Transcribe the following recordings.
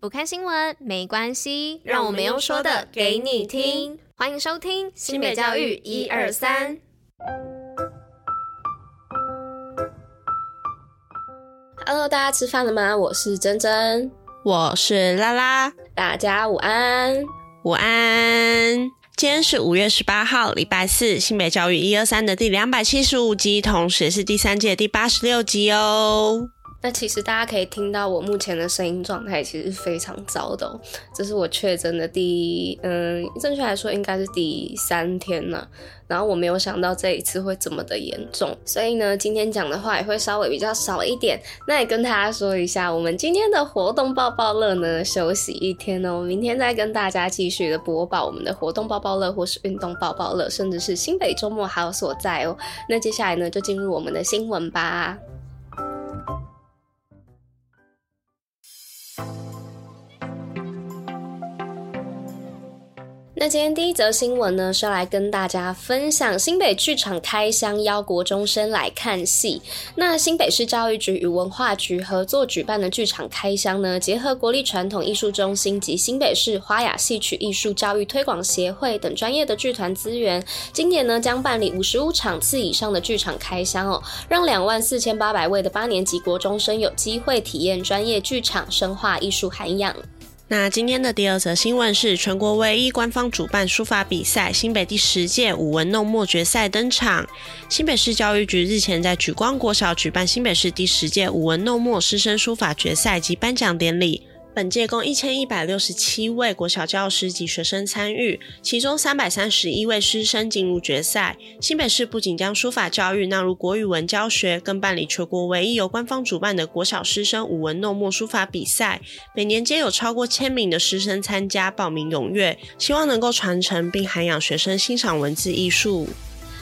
不看新闻没关系，让我们用说的给你听。欢迎收听新北教育一二三。Hello，大家吃饭了吗？我是珍珍，我是拉拉，大家午安，午安。今天是五月十八号，礼拜四，新北教育一二三的第两百七十五集，同时也是第三届第八十六集哦。那其实大家可以听到我目前的声音状态其实是非常糟的哦，这是我确诊的第，嗯，正确来说应该是第三天了。然后我没有想到这一次会这么的严重，所以呢，今天讲的话也会稍微比较少一点。那也跟大家说一下，我们今天的活动报报乐呢，休息一天哦，明天再跟大家继续的播报我们的活动报报乐，或是运动报报乐，甚至是新北周末还有所在哦。那接下来呢，就进入我们的新闻吧。那今天第一则新闻呢，是要来跟大家分享新北剧场开箱，邀国中生来看戏。那新北市教育局与文化局合作举办的剧场开箱呢，结合国立传统艺术中心及新北市花雅戏曲艺术教育推广协会等专业的剧团资源，今年呢将办理五十五场次以上的剧场开箱哦，让两万四千八百位的八年级国中生有机会体验专业剧场，深化艺术涵养。那今天的第二则新闻是全国唯一官方主办书法比赛，新北第十届舞文弄墨决赛登场。新北市教育局日前在举光国小举办新北市第十届舞文弄墨师生书法决赛及颁奖典礼。本届共一千一百六十七位国小教师及学生参与，其中三百三十一位师生进入决赛。新北市不仅将书法教育纳入国语文教学，更办理全国唯一由官方主办的国小师生舞文弄墨书法比赛，每年皆有超过千名的师生参加，报名踊跃，希望能够传承并涵养学生欣赏文字艺术。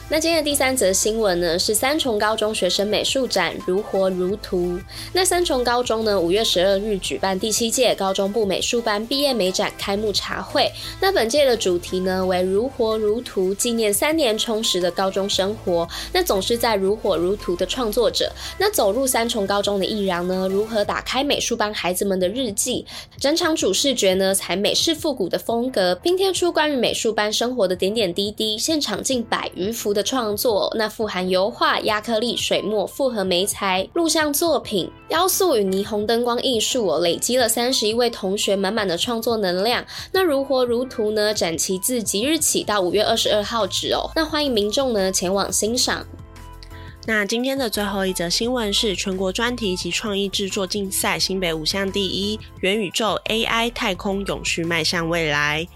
那今天的第三则新闻呢，是三重高中学生美术展如火如荼。那三重高中呢，五月十二日举办第七届高中部美术班毕业美展开幕茶会。那本届的主题呢为如火如荼，纪念三年充实的高中生活。那总是在如火如荼的创作者。那走入三重高中的艺然呢，如何打开美术班孩子们的日记？整场主视觉呢，采美式复古的风格，拼贴出关于美术班生活的点点滴滴。现场近百余幅的创作，那富含油画、亚克力、水墨、复合媒材、录像作品、雕塑与霓虹灯光艺术，累积了三十一位同学满满的创作能量。那如火如荼呢？展期自即日起到五月二十二号止哦。那欢迎民众呢前往欣赏。那今天的最后一则新闻是全国专题及创意制作竞赛，新北五项第一，元宇宙、AI、太空永续迈向未来。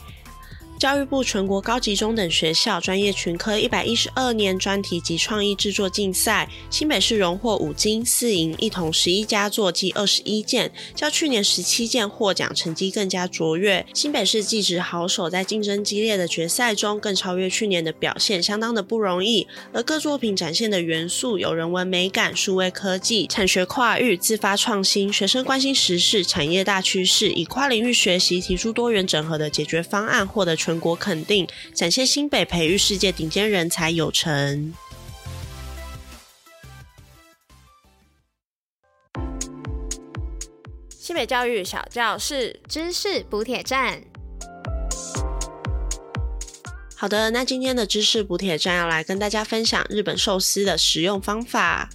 教育部全国高级中等学校专业群科一百一十二年专题及创意制作竞赛，新北市荣获五金四银一铜十一佳作计二十一件，较去年十七件获奖成绩更加卓越。新北市技职好手在竞争激烈的决赛中，更超越去年的表现，相当的不容易。而各作品展现的元素有人文美感、数位科技、产学跨域、自发创新，学生关心时事、产业大趋势，以跨领域学习提出多元整合的解决方案，获得全。全国肯定，展现新北培育世界顶尖人才有成。新北教育小教室知识补铁站。好的，那今天的知识补铁站要来跟大家分享日本寿司的食用方法。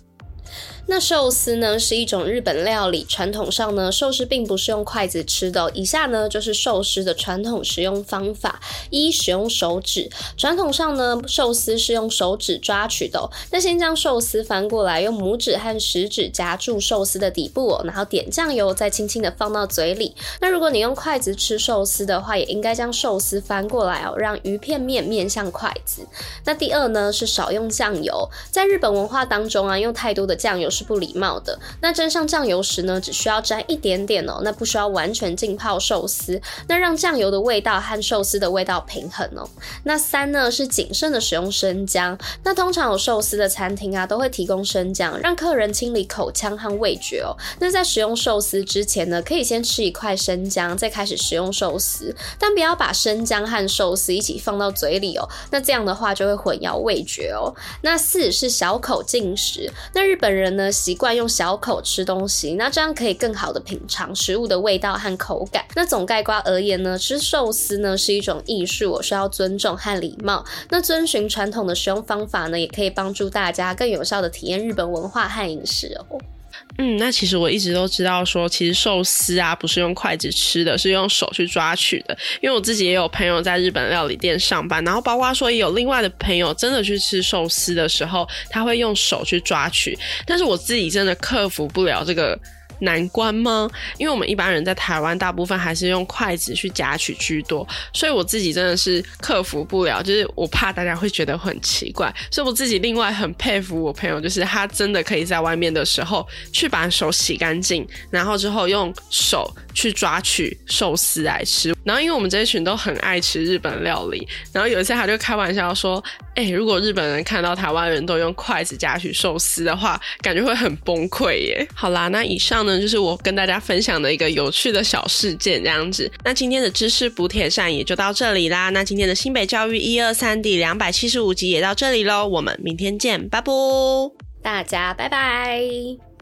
那寿司呢是一种日本料理，传统上呢寿司并不是用筷子吃的。以下呢就是寿司的传统食用方法：一、使用手指。传统上呢寿司是用手指抓取的。那先将寿司翻过来，用拇指和食指夹住寿司的底部，然后点酱油，再轻轻的放到嘴里。那如果你用筷子吃寿司的话，也应该将寿司翻过来哦，让鱼片面面向筷子。那第二呢是少用酱油，在日本文化当中啊，用太多的酱油是不礼貌的。那沾上酱油时呢，只需要沾一点点哦，那不需要完全浸泡寿司，那让酱油的味道和寿司的味道平衡哦。那三呢是谨慎的使用生姜，那通常有寿司的餐厅啊都会提供生姜，让客人清理口腔和味觉哦。那在使用寿司之前呢，可以先吃一块生姜，再开始食用寿司，但不要把生姜和寿司一起放到嘴里哦，那这样的话就会混淆味觉哦。那四是小口进食，那日本人呢。习惯用小口吃东西，那这样可以更好的品尝食物的味道和口感。那总概括而言呢，吃寿司呢是一种艺术，我需要尊重和礼貌。那遵循传统的食用方法呢，也可以帮助大家更有效的体验日本文化和饮食哦。嗯，那其实我一直都知道说，其实寿司啊不是用筷子吃的，是用手去抓取的。因为我自己也有朋友在日本料理店上班，然后包括说也有另外的朋友真的去吃寿司的时候，他会用手去抓取。但是我自己真的克服不了这个。难关吗？因为我们一般人在台湾，大部分还是用筷子去夹取居多，所以我自己真的是克服不了，就是我怕大家会觉得很奇怪，所以我自己另外很佩服我朋友，就是他真的可以在外面的时候去把手洗干净，然后之后用手去抓取寿司来吃。然后因为我们这一群都很爱吃日本料理，然后有一次他就开玩笑说：“哎、如果日本人看到台湾人都用筷子夹取寿司的话，感觉会很崩溃耶。”好啦，那以上。呢，就是我跟大家分享的一个有趣的小事件，这样子。那今天的知识补铁扇也就到这里啦。那今天的新北教育一二三第两百七十五集也到这里喽。我们明天见，拜拜，大家拜拜。